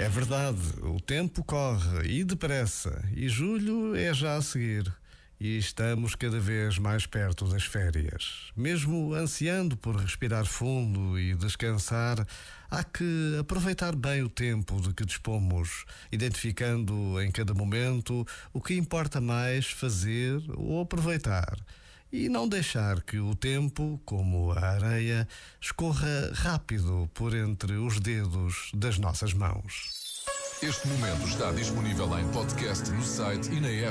É verdade, o tempo corre e depressa, e julho é já a seguir. E estamos cada vez mais perto das férias. Mesmo ansiando por respirar fundo e descansar, há que aproveitar bem o tempo de que dispomos, identificando em cada momento o que importa mais fazer ou aproveitar e não deixar que o tempo, como a areia, escorra rápido por entre os dedos das nossas mãos. Este momento está disponível em podcast no site e na app.